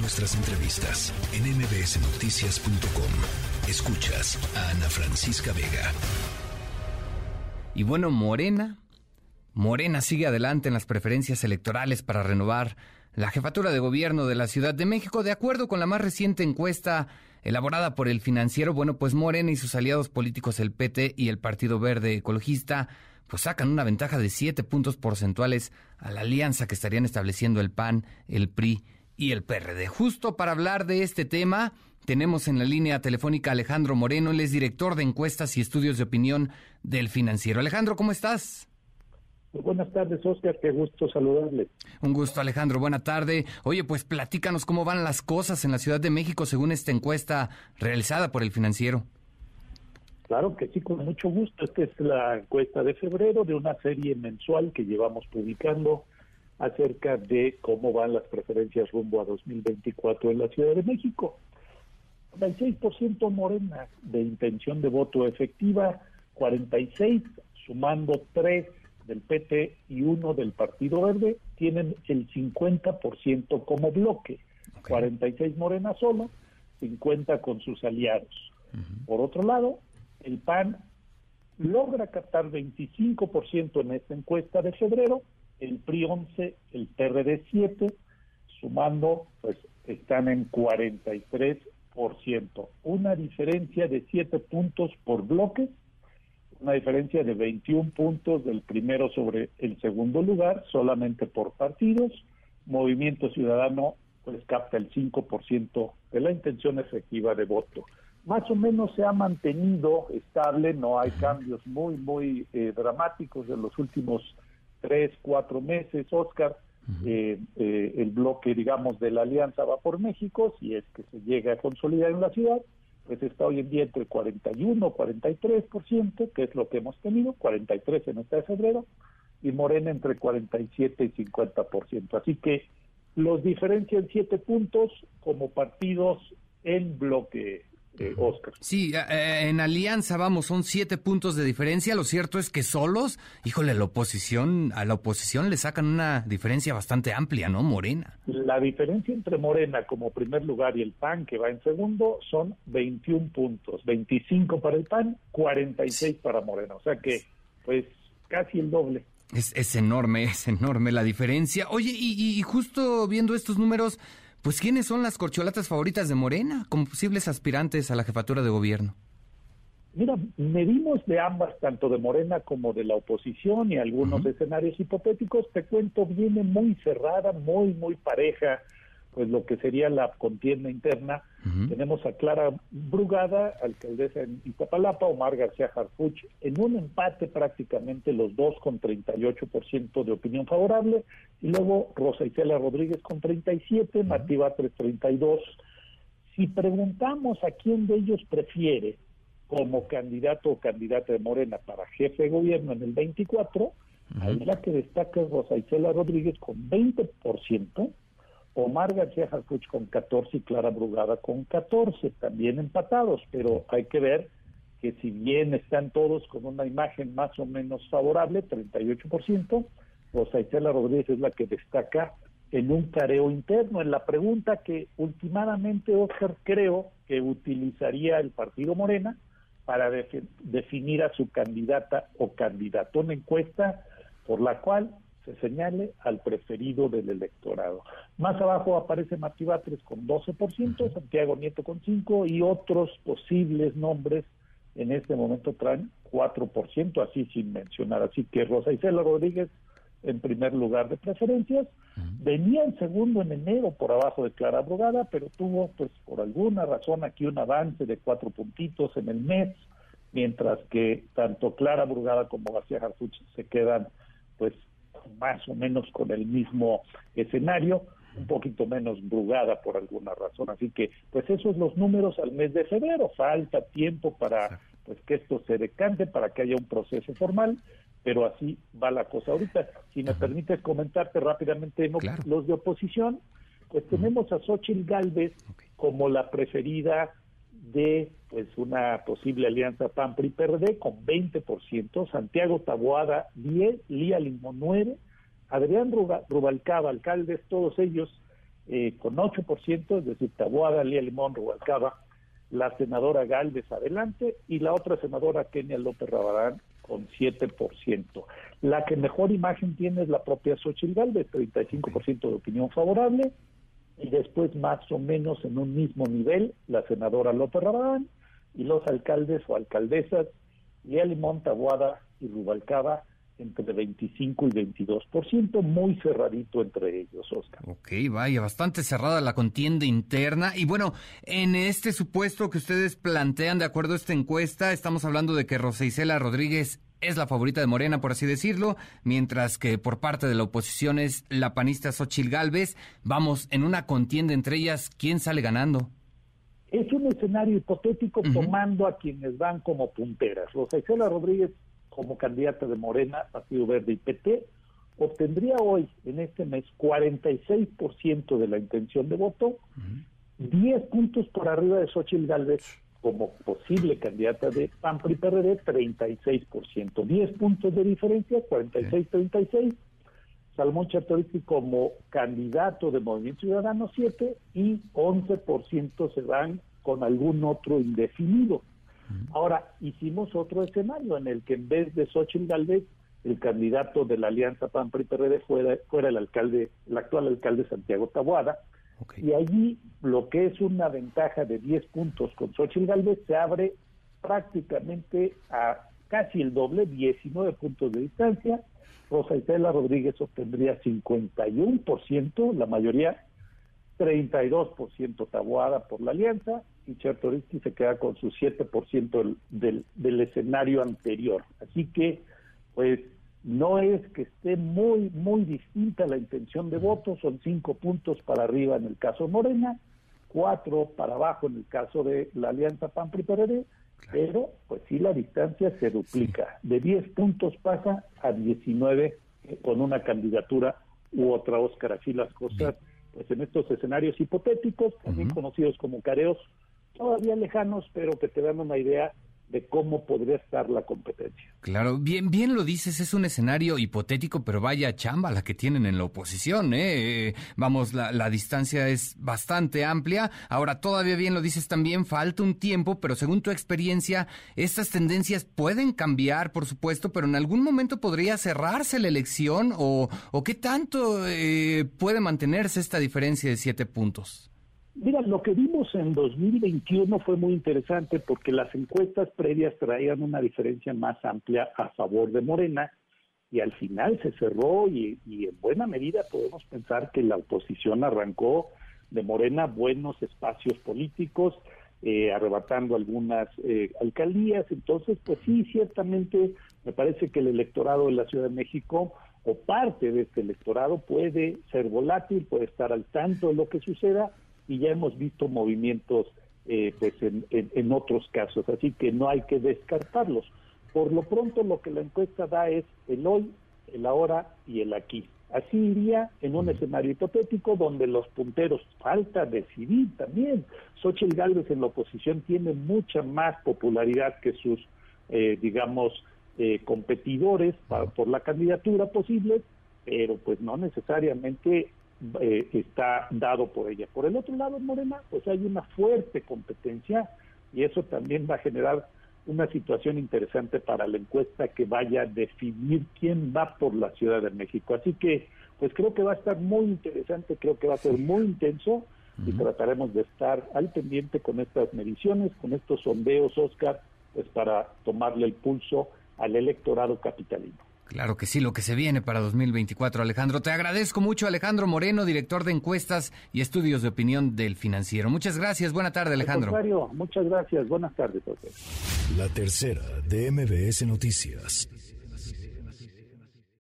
Nuestras entrevistas en mbsnoticias.com. Escuchas a Ana Francisca Vega. Y bueno, Morena. Morena sigue adelante en las preferencias electorales para renovar la jefatura de gobierno de la Ciudad de México. De acuerdo con la más reciente encuesta elaborada por el financiero, bueno, pues Morena y sus aliados políticos, el PT y el Partido Verde Ecologista, pues sacan una ventaja de siete puntos porcentuales a la alianza que estarían estableciendo el PAN, el PRI y el PRD. Justo para hablar de este tema, tenemos en la línea telefónica a Alejandro Moreno, él es director de encuestas y estudios de opinión del financiero. Alejandro, ¿cómo estás? buenas tardes, Oscar, qué gusto saludarle. Un gusto, Alejandro, buena tarde. Oye, pues platícanos cómo van las cosas en la Ciudad de México según esta encuesta realizada por el financiero. Claro que sí, con mucho gusto. Esta es la encuesta de febrero de una serie mensual que llevamos publicando acerca de cómo van las preferencias rumbo a 2024 en la Ciudad de México. 46% morena de intención de voto efectiva, 46 sumando 3 del PT y 1 del Partido Verde, tienen el 50% como bloque. 46 morena solo, 50 con sus aliados. Por otro lado, el PAN logra captar 25% en esta encuesta de febrero, el PRI 11, el PRD 7, sumando, pues están en 43%, una diferencia de 7 puntos por bloque, una diferencia de 21 puntos del primero sobre el segundo lugar, solamente por partidos. Movimiento Ciudadano pues capta el 5% de la intención efectiva de voto más o menos se ha mantenido estable, no hay cambios muy, muy eh, dramáticos en los últimos tres, cuatro meses, Oscar. Eh, eh, el bloque, digamos, de la Alianza va por México, si es que se llega a consolidar en la ciudad, pues está hoy en día entre 41 43%, que es lo que hemos tenido, 43 en este de febrero, y Morena entre 47 y 50%. Así que los diferencian siete puntos como partidos en bloque, eh, Oscar. Sí, eh, eh, en alianza, vamos, son siete puntos de diferencia. Lo cierto es que solos, híjole, la oposición, a la oposición le sacan una diferencia bastante amplia, ¿no? Morena. La diferencia entre Morena como primer lugar y el PAN, que va en segundo, son 21 puntos. 25 para el PAN, 46 para Morena. O sea que, pues, casi el doble. Es, es enorme, es enorme la diferencia. Oye, y, y justo viendo estos números, pues ¿quiénes son las corcholatas favoritas de Morena como posibles aspirantes a la jefatura de gobierno? Mira, medimos de ambas, tanto de Morena como de la oposición y algunos escenarios hipotéticos. Te cuento, viene muy cerrada, muy, muy pareja pues lo que sería la contienda interna. Tenemos a Clara Brugada, alcaldesa en Iztapalapa, Omar García Harfuch, en un empate prácticamente los dos con 38% de opinión favorable, y luego Rosa Isela Rodríguez con 37, Martí Batres 32. Si preguntamos a quién de ellos prefiere como candidato o candidata de Morena para jefe de gobierno en el 24, ahí la que destaca es Rosa Isela Rodríguez con 20%, Omar García Harfuch con 14 y Clara Brugada con 14, también empatados, pero hay que ver que si bien están todos con una imagen más o menos favorable, 38%, Rosa Isela Rodríguez es la que destaca en un careo interno, en la pregunta que últimamente Oscar creo que utilizaría el partido Morena para definir a su candidata o candidato. Una encuesta por la cual señale al preferido del electorado. Más abajo aparece Martí Batres con 12%, Santiago Nieto con 5% y otros posibles nombres en este momento traen 4%, así sin mencionar. Así que Rosa Isela Rodríguez en primer lugar de preferencias, venía en segundo en enero por abajo de Clara Brugada, pero tuvo pues por alguna razón aquí un avance de cuatro puntitos en el mes, mientras que tanto Clara Brugada como García Harfuch se quedan pues más o menos con el mismo escenario, un poquito menos brugada por alguna razón. Así que, pues esos los números al mes de febrero. Falta tiempo para pues que esto se decante, para que haya un proceso formal, pero así va la cosa. Ahorita, si me permites comentarte rápidamente los de oposición, pues tenemos a Xochitl Galvez como la preferida de pues una posible alianza PAN-PRI-PRD con 20%, Santiago Taboada 10, Lía Limón 9, Adrián Rubalcaba, alcaldes, todos ellos eh, con 8%, es decir, Tabuada, Lía Limón, Rubalcaba, la senadora Galvez adelante y la otra senadora Kenia López Rabadán con 7%. La que mejor imagen tiene es la propia Xochitl Galvez, 35% de opinión favorable, y después más o menos en un mismo nivel la senadora López Rabadán y los alcaldes o alcaldesas Lía Limón, Tabuada y Rubalcaba entre 25 y 22%, muy cerradito entre ellos, Oscar. Ok, vaya, bastante cerrada la contienda interna. Y bueno, en este supuesto que ustedes plantean, de acuerdo a esta encuesta, estamos hablando de que Rosa Isela Rodríguez es la favorita de Morena, por así decirlo, mientras que por parte de la oposición es la panista Xochil Gálvez. Vamos, en una contienda entre ellas, ¿quién sale ganando? Es un escenario hipotético tomando a quienes van como punteras. Rosa Isela Rodríguez como candidata de Morena, Partido Verde y PT, obtendría hoy, en este mes, 46% de la intención de voto, 10 puntos por arriba de Xochitl Galvez como posible candidata de PAN PRI PRD, 36%. 10 puntos de diferencia, 46-36. Salmón Chatoriski como candidato de Movimiento Ciudadano, 7 y 11% se van con algún otro indefinido. Ahora, hicimos otro escenario en el que en vez de Xochitl Galvez, el candidato de la Alianza PAN-PRI-PRD fuera, fuera el alcalde, el actual alcalde Santiago Taboada, y allí lo que es una ventaja de 10 puntos con Xochitl Galvez se abre prácticamente a casi el doble, 19 puntos de distancia. Rosa Isela Rodríguez obtendría 51%, la mayoría 32% Taboada por la alianza y Chertoriski se queda con su 7% del, del, escenario anterior. Así que, pues, no es que esté muy, muy distinta la intención de voto, son cinco puntos para arriba en el caso Morena, cuatro para abajo en el caso de la alianza PAN-PRI-PRD, pero pues sí la distancia se duplica. De 10 puntos pasa a 19 eh, con una candidatura u otra, Oscar. Así las cosas pues en estos escenarios hipotéticos, también conocidos como careos, todavía lejanos, pero que te dan una idea de cómo podría estar la competencia. Claro, bien, bien lo dices, es un escenario hipotético, pero vaya chamba la que tienen en la oposición, ¿eh? Vamos, la, la, distancia es bastante amplia. Ahora, todavía bien lo dices también, falta un tiempo, pero según tu experiencia, estas tendencias pueden cambiar, por supuesto, pero en algún momento podría cerrarse la elección o, o qué tanto eh, puede mantenerse esta diferencia de siete puntos. Mira, lo que vimos en 2021 fue muy interesante porque las encuestas previas traían una diferencia más amplia a favor de Morena y al final se cerró y, en buena medida podemos pensar que la oposición arrancó de Morena buenos espacios políticos, eh, arrebatando algunas eh, alcaldías. Entonces, pues sí, ciertamente me parece que el electorado de la Ciudad de México o parte de este electorado puede ser volátil, puede estar al tanto de lo que suceda y ya hemos visto movimientos eh, pues en, otros casos, así que no hay que descartarlos. Por lo pronto lo que la encuesta da es el hoy, el ahora y el aquí. Así iría en un escenario hipotético donde los punteros falta decidir también. Xochitl Gálvez en la oposición tiene mucha más popularidad que sus, eh, digamos, eh, competidores por la candidatura posible, pero pues no necesariamente eh, está dado por ella. Por el otro lado, Morena, pues hay una fuerte competencia y eso también va a generar una situación interesante para la encuesta que vaya a definir quién va por la Ciudad de México. Así que, pues creo que va a estar muy interesante, creo que va a ser muy intenso y trataremos de estar al pendiente con estas mediciones, con estos sondeos, Oscar, pues para tomarle el pulso al electorado capitalino. Claro que sí, lo que se viene para 2024, Alejandro. Te agradezco mucho, Alejandro Moreno, director de encuestas y estudios de opinión del financiero. Muchas gracias. Buena tarde, Alejandro. muchas gracias. Buenas tardes. La tercera de MBS Noticias.